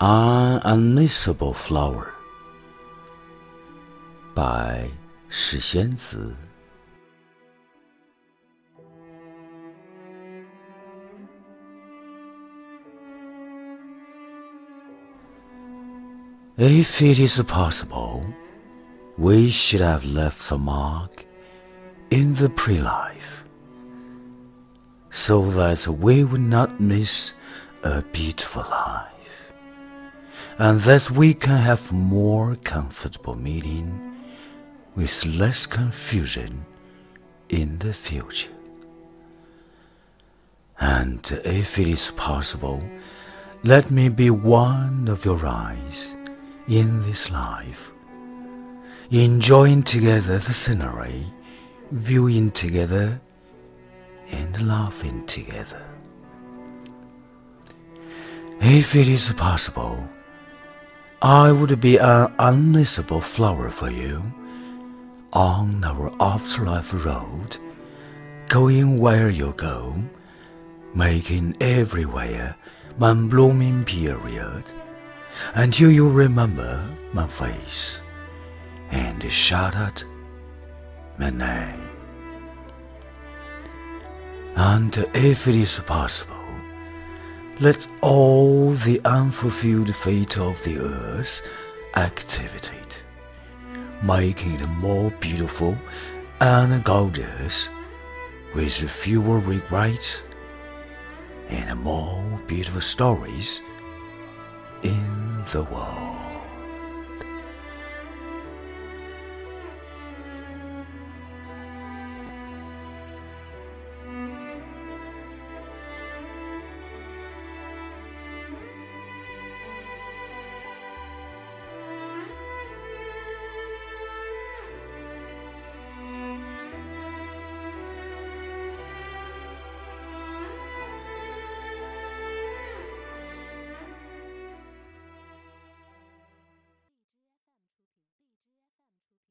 An Unmissable Flower by 史仙子 If it is possible, we should have left a mark in the pre-life, so that we would not miss a beautiful life, and that we can have more comfortable meeting with less confusion in the future. And if it is possible, let me be one of your eyes in this life, enjoying together the scenery, viewing together, and laughing together. If it is possible, I would be an unmissable flower for you on our afterlife road, going where you go, making everywhere my blooming period, until you remember my face and shout out my name. And if it is possible, let all the unfulfilled fate of the earth activate, making it more beautiful and gorgeous, with fewer regrets and more beautiful stories in the world.